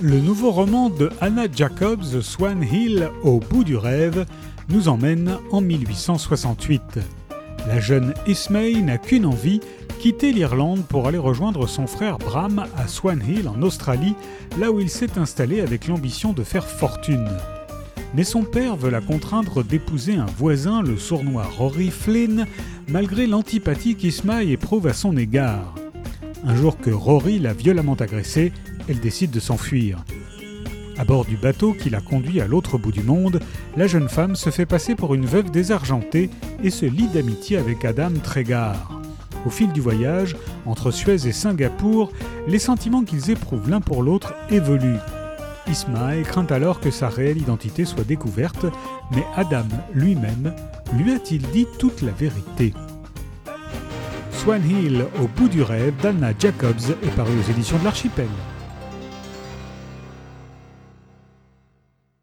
Le nouveau roman de Anna Jacobs, Swan Hill, Au bout du rêve, nous emmène en 1868. La jeune Ismay n'a qu'une envie, quitter l'Irlande pour aller rejoindre son frère Bram à Swan Hill en Australie, là où il s'est installé avec l'ambition de faire fortune. Mais son père veut la contraindre d'épouser un voisin, le sournois Rory Flynn, malgré l'antipathie qu'Ismay éprouve à son égard. Un jour que Rory l'a violemment agressé, elle décide de s'enfuir. À bord du bateau qui la conduit à l'autre bout du monde, la jeune femme se fait passer pour une veuve désargentée et se lie d'amitié avec Adam Tregar. Au fil du voyage, entre Suez et Singapour, les sentiments qu'ils éprouvent l'un pour l'autre évoluent. Ismaël craint alors que sa réelle identité soit découverte, mais Adam lui-même lui a-t-il dit toute la vérité Swan Hill, au bout du rêve d'Anna Jacobs, est paru aux éditions de l'Archipel.